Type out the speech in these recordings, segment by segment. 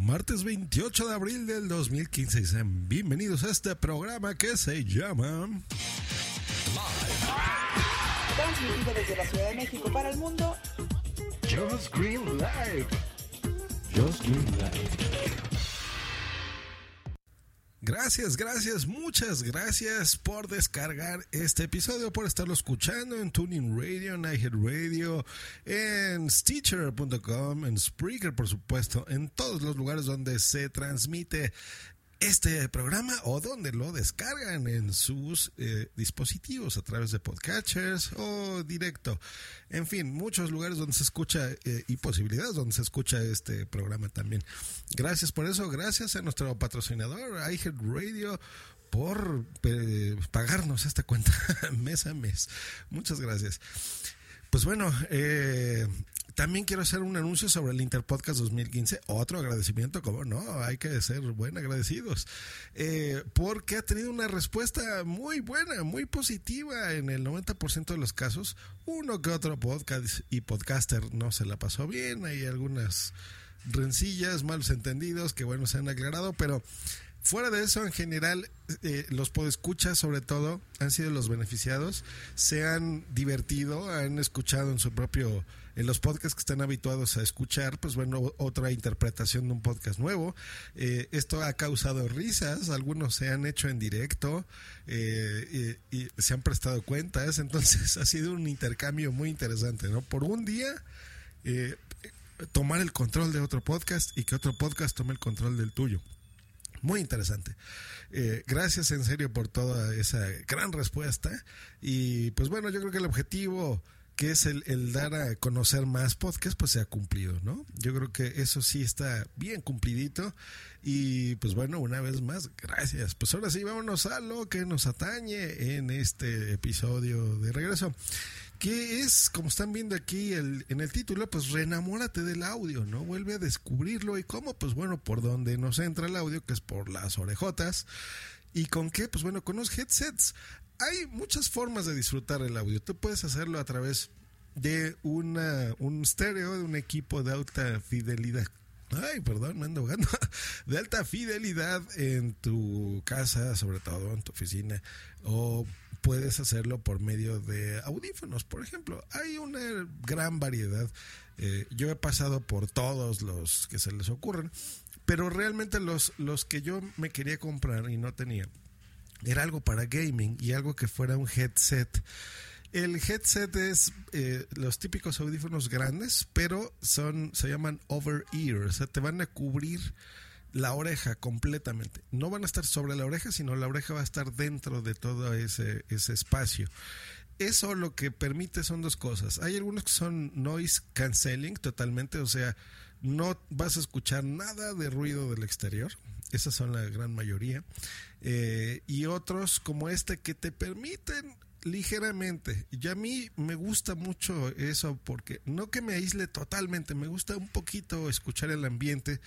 Martes 28 de abril del 2015. Sean bienvenidos a este programa que se llama Transmitido desde la Ciudad de México para el mundo. Just Green Light. Just Green Light. Gracias, gracias, muchas gracias por descargar este episodio, por estarlo escuchando en Tuning Radio, en Radio, en Stitcher.com, en Spreaker, por supuesto, en todos los lugares donde se transmite este programa o donde lo descargan en sus eh, dispositivos a través de podcatchers o directo. En fin, muchos lugares donde se escucha eh, y posibilidades donde se escucha este programa también. Gracias por eso, gracias a nuestro patrocinador, Radio por eh, pagarnos esta cuenta mes a mes. Muchas gracias. Pues bueno, eh, también quiero hacer un anuncio sobre el Interpodcast 2015. Otro agradecimiento, como no, hay que ser buen agradecidos. Eh, porque ha tenido una respuesta muy buena, muy positiva en el 90% de los casos. Uno que otro podcast y podcaster no se la pasó bien. Hay algunas rencillas, malos entendidos que, bueno, se han aclarado, pero Fuera de eso, en general, eh, los podescuchas, sobre todo, han sido los beneficiados, se han divertido, han escuchado en su propio en los podcasts que están habituados a escuchar, pues bueno, otra interpretación de un podcast nuevo. Eh, esto ha causado risas, algunos se han hecho en directo eh, y, se han prestado cuentas, entonces ha sido un intercambio muy interesante, ¿no? Por un día... Eh, tomar el control de otro podcast y que otro podcast tome el control del tuyo. Muy interesante. gracias en serio por toda esa gran respuesta. Y pues bueno, yo creo que el objetivo que es el, dar a conocer más podcasts, pues se ha cumplido, ¿no? Yo creo que eso sí está bien cumplidito. Y pues bueno, una vez más, gracias. Pues ahora sí, vámonos a lo que nos atañe en este episodio de regreso. Que es, como están viendo aquí el, en el título, pues renamórate del audio, ¿no? Vuelve a descubrirlo. ¿Y cómo? Pues bueno, por donde nos entra el audio, que es por las orejotas. ¿Y con qué? Pues bueno, con los headsets hay muchas formas de disfrutar el audio. Tú puedes hacerlo a través de una, un estéreo, de un equipo de alta fidelidad. Ay, perdón, me ando jugando. De alta fidelidad en tu casa, sobre todo en tu oficina. O puedes hacerlo por medio de audífonos, por ejemplo. Hay una gran variedad. Eh, yo he pasado por todos los que se les ocurren. Pero realmente los, los que yo me quería comprar y no tenía era algo para gaming y algo que fuera un headset. El headset es eh, los típicos audífonos grandes, pero son se llaman over ear, o sea, te van a cubrir la oreja completamente. No van a estar sobre la oreja, sino la oreja va a estar dentro de todo ese, ese espacio. Eso lo que permite son dos cosas. Hay algunos que son noise cancelling totalmente, o sea, no vas a escuchar nada de ruido del exterior. Esas son la gran mayoría. Eh, y otros como este que te permiten ligeramente. Y a mí me gusta mucho eso porque no que me aísle totalmente, me gusta un poquito escuchar el ambiente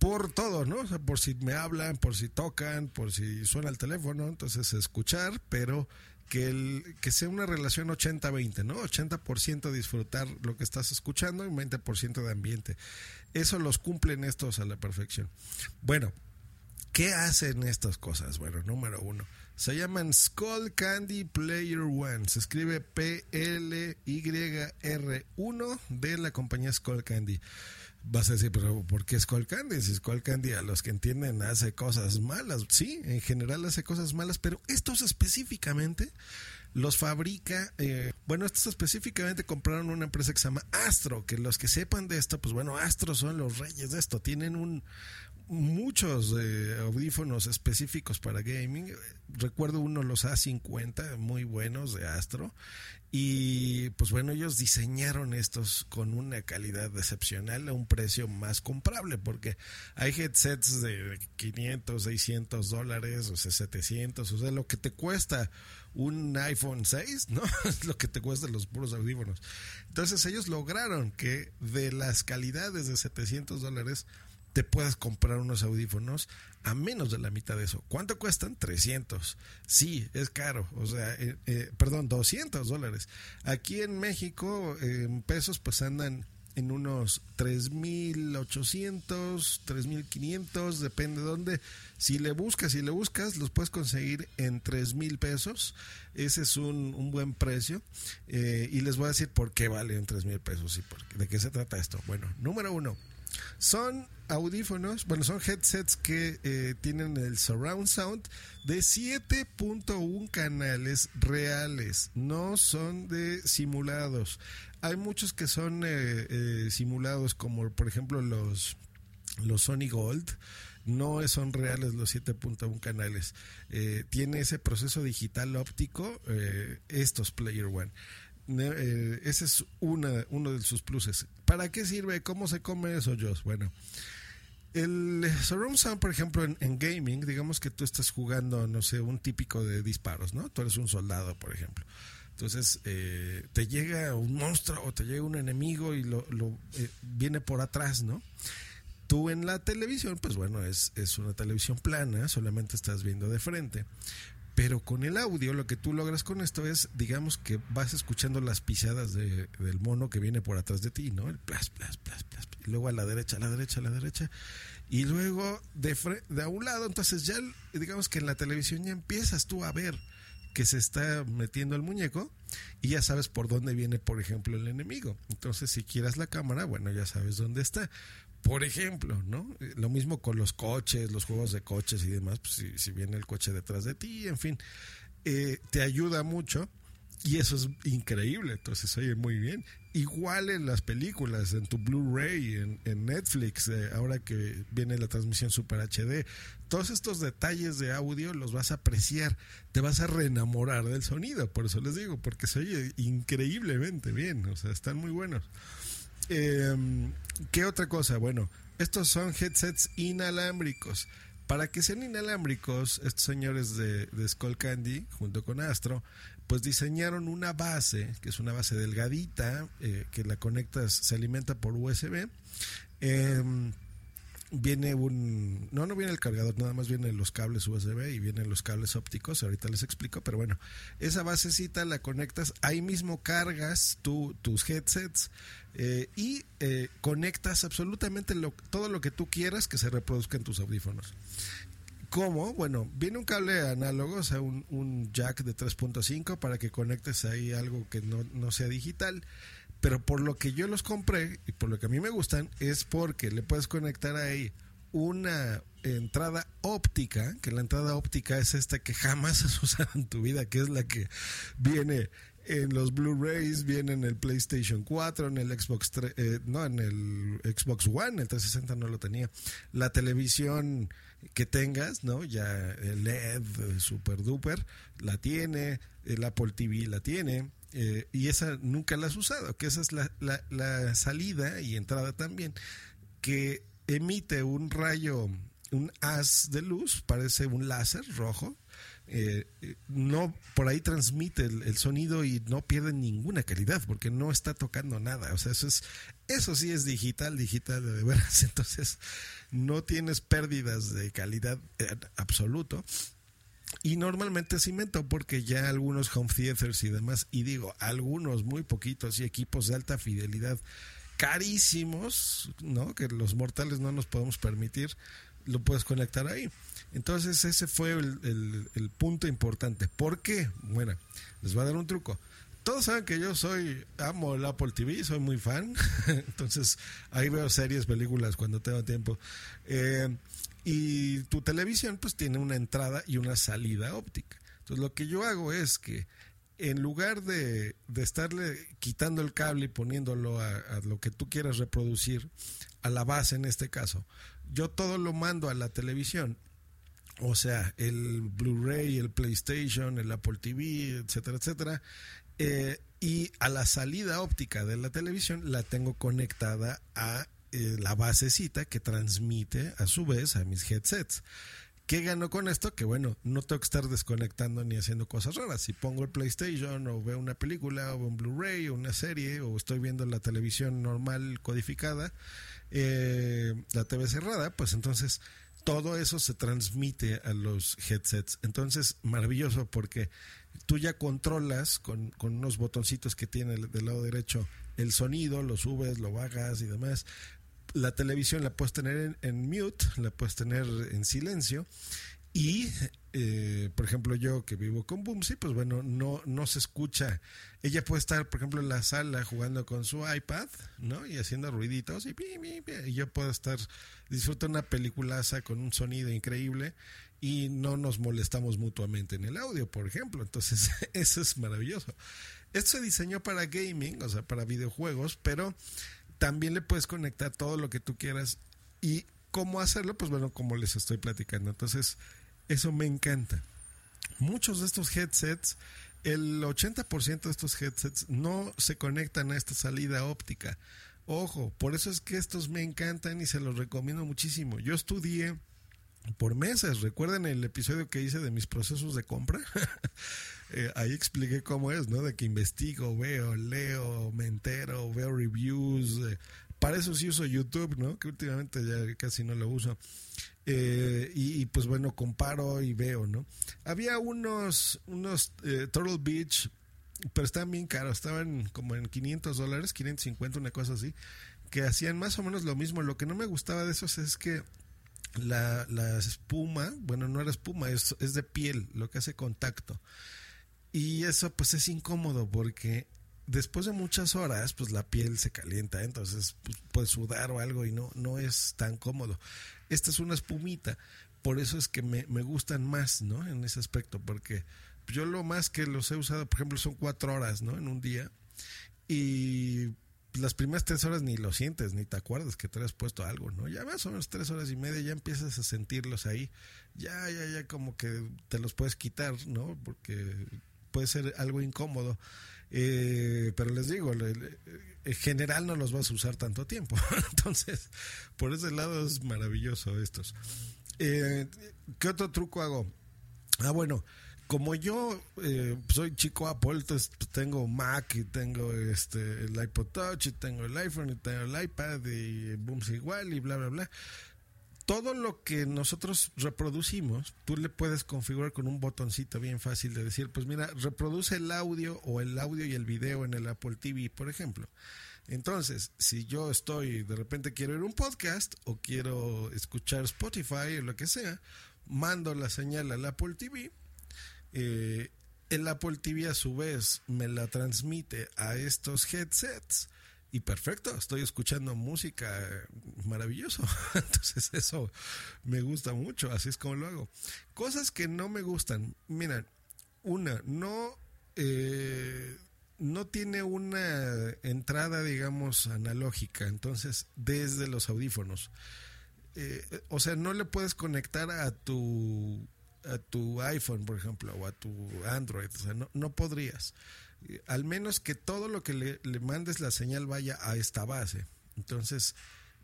por todo, ¿no? por si me hablan, por si tocan, por si suena el teléfono, entonces escuchar, pero que, el, que sea una relación 80-20, ¿no? 80% disfrutar lo que estás escuchando y 20% de ambiente. Eso los cumplen estos a la perfección. Bueno, ¿qué hacen estas cosas? Bueno, número uno, se llaman Skull Candy Player One. Se escribe P-L-Y-R-1 de la compañía Skull Candy. Vas a decir, pero ¿por qué Skull Candy? Si Skull Candy a los que entienden hace cosas malas. Sí, en general hace cosas malas, pero estos específicamente los fabrica, eh, bueno, estos específicamente compraron una empresa que se llama Astro, que los que sepan de esto, pues bueno, Astro son los reyes de esto, tienen un, muchos eh, audífonos específicos para gaming. Recuerdo uno, los A50, muy buenos de Astro. Y pues bueno, ellos diseñaron estos con una calidad excepcional a un precio más comprable, porque hay headsets de 500, 600 dólares, o sea, 700, o sea, lo que te cuesta un iPhone 6, ¿no? Es lo que te cuesta los puros audífonos. Entonces ellos lograron que de las calidades de 700 dólares te puedas comprar unos audífonos a menos de la mitad de eso. ¿Cuánto cuestan? 300. Sí, es caro. O sea, eh, eh, perdón, 200 dólares. Aquí en México, en pesos, pues andan en unos 3.800, 3.500, depende de dónde. Si le buscas, si le buscas, los puedes conseguir en 3.000 pesos. Ese es un, buen precio. Eh, y les voy a decir por qué valen 3.000 pesos y por, de qué se trata esto. Bueno, número uno, son audífonos, bueno, son headsets que eh, tienen el surround sound de 7.1 canales reales, no son de simulados. Hay muchos que son eh, eh, simulados, como por ejemplo los, los Sony Gold. No son reales los 7.1 canales. tiene ese proceso digital óptico, estos Player One. Ese es uno de sus pluses. ¿Para qué sirve? ¿Cómo se come eso, Joss? Bueno, el surround sound, por ejemplo, en, gaming, digamos que tú estás jugando, no sé, un típico de disparos, ¿no? Tú eres un soldado, por ejemplo. Entonces, eh, te llega un monstruo o te llega un enemigo y lo, eh, viene por atrás, ¿no? Tú en la televisión, pues bueno, es una televisión plana, solamente estás viendo de frente. Pero con el audio, lo que tú logras con esto es, digamos que vas escuchando las pisadas de, del mono que viene por atrás de ti, ¿no? El plas, plas, plas, plas y luego a la derecha, a la derecha, a la derecha, y luego de, de a un lado, entonces ya digamos que en la televisión ya empiezas tú a ver que se está metiendo el muñeco y ya sabes por dónde viene, por ejemplo, el enemigo. Entonces, si quieras la cámara, bueno, ya sabes dónde está. Por ejemplo, ¿no? Lo mismo con los coches, los juegos de coches y demás, pues si, viene el coche detrás de ti, en fin, eh, te ayuda mucho y eso es increíble, entonces oye muy bien. Igual en las películas, en tu Blu-ray, en, Netflix, eh, ahora que viene la transmisión Super HD, todos estos detalles de audio los vas a apreciar, te vas a reenamorar del sonido, por eso les digo, porque se oye increíblemente bien, o sea, están muy buenos. Em, ¿Qué otra cosa? Bueno, estos son headsets inalámbricos. Para que sean inalámbricos, estos señores de, de Skull Candy, junto con Astro, pues diseñaron una base, que es una base delgadita, eh, que la conectas, se alimenta por USB. Em, viene un no no viene el cargador nada más vienen los cables USB y vienen los cables ópticos ahorita les explico pero bueno esa basecita la conectas ahí mismo cargas tu, tus headsets eh, y eh, conectas absolutamente todo lo que tú quieras que se reproduzca en tus audífonos ¿Cómo? Bueno, viene un cable análogo, o sea, un, jack de 3.5 para que conectes ahí algo que no, sea digital. Pero por lo que yo los compré y por lo que a mí me gustan es porque le puedes conectar ahí una entrada óptica, que la entrada óptica es esta que jamás has usado en tu vida, que es la que viene en los Blu-rays, viene en el PlayStation 4, en el Xbox 3, eh, no, en el Xbox One, el 360 no lo tenía. La televisión que tengas, ¿no? Ya el LED super duper la tiene, el Apple TV la tiene, eh, y esa nunca la has usado, que esa es la, la, salida y entrada también, que emite un rayo, un haz de luz, parece un láser rojo, eh, no por ahí transmite el, sonido y no pierde ninguna calidad porque no está tocando nada o sea eso es eso sí es digital digital de veras entonces no tienes pérdidas de calidad absoluto. Y normalmente es cimento porque ya algunos home theaters y demás, y digo, algunos muy poquitos y equipos de alta fidelidad carísimos, ¿no? Que los mortales no nos podemos permitir, lo puedes conectar ahí. Entonces ese fue el, el punto importante. ¿Por qué? Bueno, les voy a dar un truco todos saben que yo soy, amo el Apple TV, soy muy fan. Entonces, ahí veo series, películas cuando tengo tiempo. Eh, y tu televisión, pues tiene una entrada y una salida óptica. Entonces, lo que yo hago es que en lugar de, estarle quitando el cable y poniéndolo a, lo que tú quieras reproducir, a la base en este caso. Yo todo lo mando a la televisión. O sea, el Blu-ray, el PlayStation, el Apple TV, etcétera, etcétera. Eh, y a la salida óptica de la televisión la tengo conectada a eh, la basecita que transmite a su vez a mis headsets. ¿Qué gano con esto? Que bueno, no tengo que estar desconectando ni haciendo cosas raras. Si pongo el PlayStation o veo una película o un Blu-ray o una serie o estoy viendo la televisión normal codificada, eh, la TV cerrada, pues entonces todo eso se transmite a los headsets. Entonces, maravilloso porque tú ya controlas con, con unos botoncitos que tiene del lado derecho el sonido, lo subes, lo bajas y demás la televisión la puedes tener en, mute, la puedes tener en silencio. Y, eh, por ejemplo, yo que vivo con Boomsy, pues bueno, no, no se escucha. Ella puede estar, por ejemplo, en la sala jugando con su iPad, ¿no? Y haciendo ruiditos y, y yo puedo estar, disfruto una peliculaza con un sonido increíble y no nos molestamos mutuamente en el audio, por ejemplo. Entonces, eso es maravilloso. Esto se diseñó para gaming, o sea, para videojuegos, pero también le puedes conectar todo lo que tú quieras. ¿Y cómo hacerlo? Pues bueno, como les estoy platicando. Entonces, eso me encanta. Muchos de estos headsets, el 80% de estos headsets no se conectan a esta salida óptica. Ojo, por eso es que estos me encantan y se los recomiendo muchísimo. Yo estudié por meses. ¿Recuerden el episodio que hice de mis procesos de compra? Eh, ahí expliqué cómo es, ¿no? De que investigo, veo, leo, me entero, veo reviews. Eh, para eso sí uso YouTube, ¿no? Que últimamente ya casi no lo uso. Eh, y, pues bueno, comparo y veo, ¿no? Había unos, unos Turtle Beach, pero estaban bien caros, estaban como en 500 dólares, 550, una cosa así, que hacían más o menos lo mismo. Lo que no me gustaba de esos es que la, la espuma, bueno, no era espuma, es, es de piel, lo que hace contacto. Y eso pues es incómodo porque después de muchas horas pues la piel se calienta, entonces pues, sudar o algo y no, no es tan cómodo. Esta es una espumita, por eso es que me, me gustan más, ¿no? En ese aspecto, porque yo lo más que los he usado, por ejemplo, son cuatro horas, ¿no? En un día. Y las primeras tres horas ni lo sientes, ni te acuerdas que te has puesto algo, ¿no? Ya más o menos tres horas y media ya empiezas a sentirlos ahí. Ya, ya, ya como que te los puedes quitar, ¿no? Porque puede ser algo incómodo. Eh, pero les digo, en general no los vas a usar tanto tiempo. Entonces, por ese lado es maravilloso estos. Eh, ¿Qué otro truco hago? Ah, bueno, como yo eh, soy chico Apple, entonces tengo Mac y tengo este el iPod Touch y tengo el iPhone y tengo el iPad y Booms igual y bla, bla, bla todo lo que nosotros reproducimos, tú le puedes configurar con un botoncito bien fácil de decir, pues mira, reproduce el audio o el audio y el video en el Apple TV, por ejemplo. Entonces, si yo estoy, de repente quiero ir a un podcast o quiero escuchar Spotify o lo que sea, mando la señal al Apple TV. Eh, el Apple TV a su vez me la transmite a estos headsets y perfecto, estoy escuchando música maravilloso. Entonces eso me gusta mucho, así es como lo hago. Cosas que no me gustan, miren, una, no, eh, no tiene una entrada, digamos, analógica, entonces desde los audífonos. Eh, o sea, no le puedes conectar a tu a tu iPhone, por ejemplo, o a tu Android, o sea, no, no podrías al menos que todo lo que le, mandes la señal vaya a esta base. Entonces,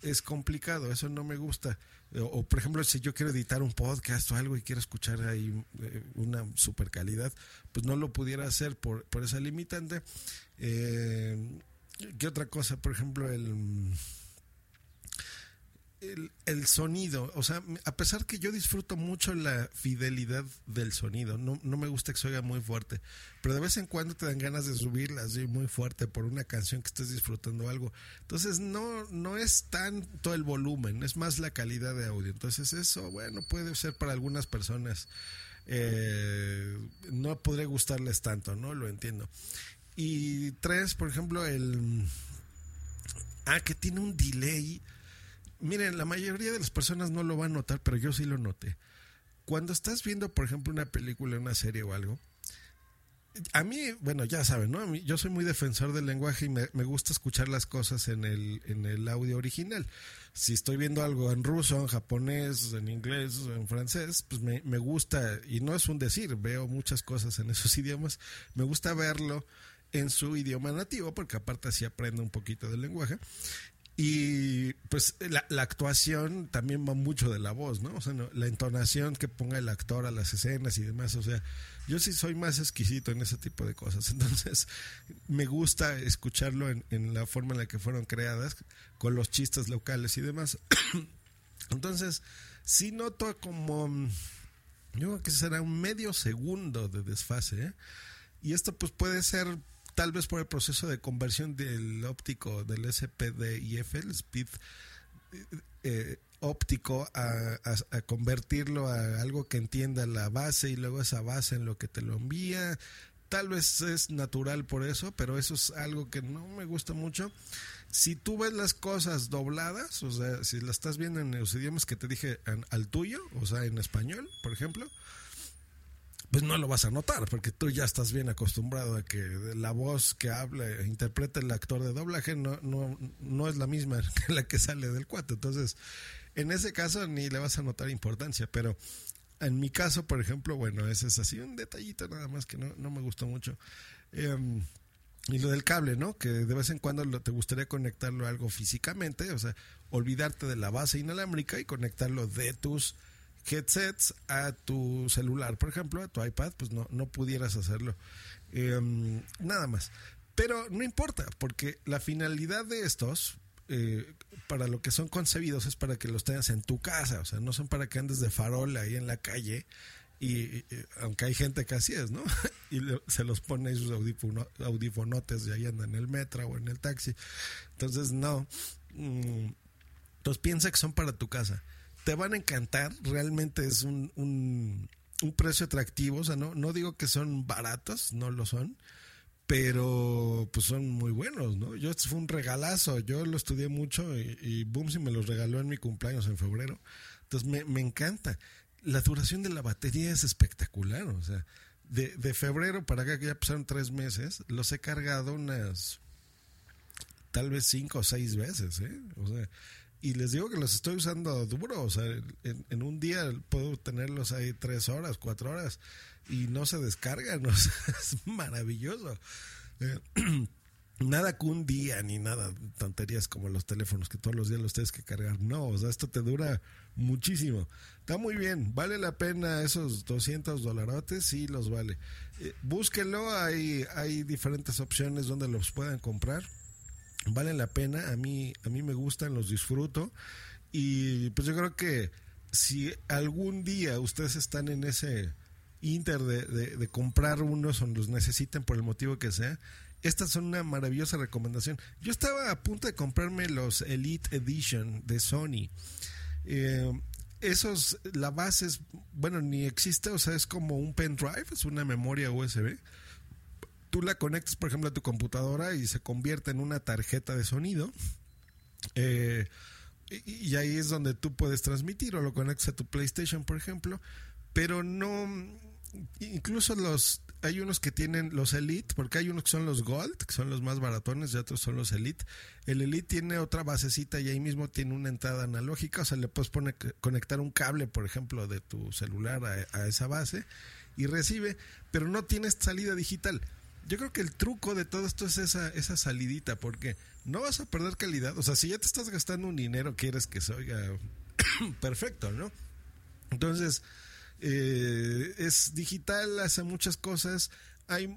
es complicado, eso no me gusta. O, por ejemplo, si yo quiero editar un podcast o algo y quiero escuchar ahí eh, una super calidad, pues no lo pudiera hacer por, por esa limitante. Eh, ¿Qué otra cosa? Por ejemplo, el el, sonido, o sea, a pesar que yo disfruto mucho la fidelidad del sonido, no, no, me gusta que se oiga muy fuerte, pero de vez en cuando te dan ganas de subirla así muy fuerte por una canción que estés disfrutando algo. Entonces no, no es tanto el volumen, es más la calidad de audio. Entonces eso, bueno, puede ser para algunas personas, eh, no podría gustarles tanto, ¿no? Lo entiendo. Y tres, por ejemplo, el... Ah, que tiene un delay Miren, la mayoría de las personas no lo van a notar, pero yo sí lo noté. Cuando estás viendo, por ejemplo, una película, una serie o algo, a mí, bueno, ya saben, ¿no? Yo soy muy defensor del lenguaje y me, gusta escuchar las cosas en el, en el audio original. Si estoy viendo algo en ruso, en japonés, en inglés, en francés, pues me, me gusta, y no es un decir, veo muchas cosas en esos idiomas, me gusta verlo en su idioma nativo, porque aparte así aprendo un poquito del lenguaje. Y pues la, actuación también va mucho de la voz, ¿no? O sea, no- la entonación que ponga el actor a las escenas y demás. O sea, yo sí soy más exquisito en ese tipo de cosas. Entonces, me gusta escucharlo en, en la forma en la que fueron creadas, con los chistes locales y demás. Entonces, sí noto como, yo creo que será un medio segundo de desfase, ¿eh? Y esto pues puede ser tal vez por el proceso de conversión del óptico del SPDIF, el speed eh, óptico, a, a- a convertirlo a algo que entienda la base y luego esa base en lo que te lo envía. Tal vez es natural por eso, pero eso es algo que no me gusta mucho. Si tú ves las cosas dobladas, o sea, si las estás viendo en los idiomas que te dije en- al tuyo, o sea, en español, por ejemplo, pues no lo vas a notar, porque tú ya estás bien acostumbrado a que la voz que habla, interpreta el actor de doblaje, no, no, no es la misma que la que sale del cuate. Entonces, en ese caso ni le vas a notar importancia, pero en mi caso, por ejemplo, bueno, ese es así un detallito nada más que no, no me gustó mucho. Em, y lo del cable, ¿no? Que de vez en cuando te gustaría conectarlo a algo físicamente, o sea, olvidarte de la base inalámbrica y conectarlo de tus headsets a tu celular, por ejemplo, a tu iPad, pues no, no pudieras hacerlo. Em, nada más. Pero no importa, porque la finalidad de estos, eh, para lo que son concebidos, es para que los tengas en tu casa, o sea, no son para que andes de farol ahí en la calle. Y, y- aunque hay gente que así es, ¿no? Y se los pone sus audífono- audifonotes y ahí anda en el metro o en el taxi. Entonces, no. Mm, entonces piensa que son para tu casa. Te van a encantar, realmente es un, un, precio atractivo, o sea, no, no digo que son baratos, no lo son, pero pues son muy buenos, ¿no? Yo este fue un regalazo, yo lo estudié mucho y, y Boomsy me los regaló en mi cumpleaños en febrero, entonces me, me encanta. La duración de la batería es espectacular, o sea, de, de febrero para acá que ya pasaron tres meses, los he cargado unas tal vez cinco o seis veces, ¿eh? O sea, y les digo que los estoy usando duro, o sea, en, un día puedo tenerlos ahí tres horas, cuatro horas y no se descargan, o sea, es maravilloso. Eh, nada que un día ni nada, tonterías como los teléfonos que todos los días los tienes que cargar, no, o sea, esto te dura muchísimo. Está muy bien, vale la pena esos 200 dolarotes, sí los vale. Eh, búsquenlo, hay, hay diferentes opciones donde los puedan comprar valen la pena, a mí, a mí me gustan, los disfruto y pues yo creo que si algún día ustedes están en ese inter de, de- comprar unos o los necesiten por el motivo que sea, estas son una maravillosa recomendación. Yo estaba a punto de comprarme los Elite Edition de Sony. Eh, esos, la base es, bueno, ni existe, o sea, es como un pendrive, es una memoria USB tú la conectas, por ejemplo, a tu computadora y se convierte en una tarjeta de sonido. Eh, y, ahí es donde tú puedes transmitir o lo conectas a tu PlayStation, por ejemplo. Pero no, incluso los, hay unos que tienen los Elite, porque hay unos que son los Gold, que son los más baratones, y otros son los Elite. El Elite tiene otra basecita y ahí mismo tiene una entrada analógica, o sea, le puedes poner, conectar un cable, por ejemplo, de tu celular a, a esa base y recibe, pero no tienes salida digital. Yo creo que el truco de todo esto es esa, esa salidita, porque no vas a perder calidad. O sea, si ya te estás gastando un dinero, quieres que se oiga perfecto, ¿no? Entonces, eh, es digital, hace muchas cosas. Hay,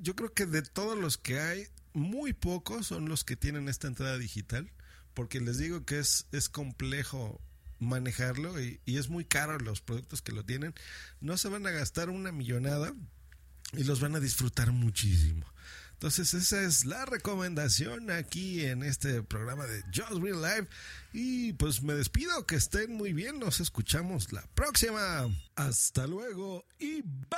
yo creo que de todos los que hay, muy pocos son los que tienen esta entrada digital, porque les digo que es, es complejo manejarlo y, y es muy caro los productos que lo tienen. No se van a gastar una millonada y los van a disfrutar muchísimo. Entonces esa es la recomendación aquí en este programa de Just Real Life. Y pues me despido, que estén muy bien, nos escuchamos la próxima. Hasta luego y bye.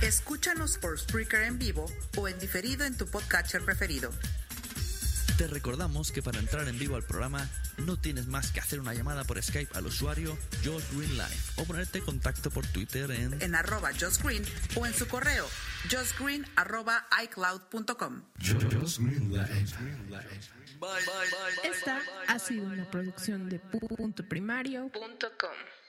Escúchanos por Spreaker en vivo o en diferido en tu podcatcher preferido. Te recordamos que para entrar en vivo al programa no tienes más que hacer una llamada por Skype al usuario Josh Green Live o ponerte en contacto por Twitter en, en arroba Josh Green o en su correo joshgreen arroba icloud.com. Esta ha sido una producción de punto primario.com.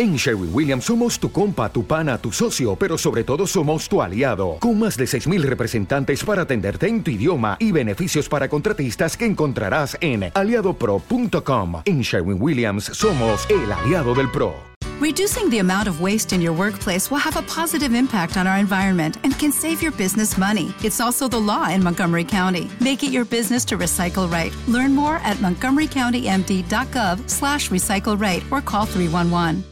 En Sherwin Williams somos tu compa, tu pana, tu socio, pero sobre todo somos tu aliado, con más de 6.000 representantes para atenderte en tu idioma y beneficios para contratistas que encontrarás en aliadopro.com. En Sherwin Williams somos el aliado del PRO. Reducing the amount of waste in your workplace will have a positive impact on our environment and can save your business money. It's also the law in Montgomery County. Make it your business to recycle right. Learn more at montgomerycountymd.gov slash recycle right or call 311.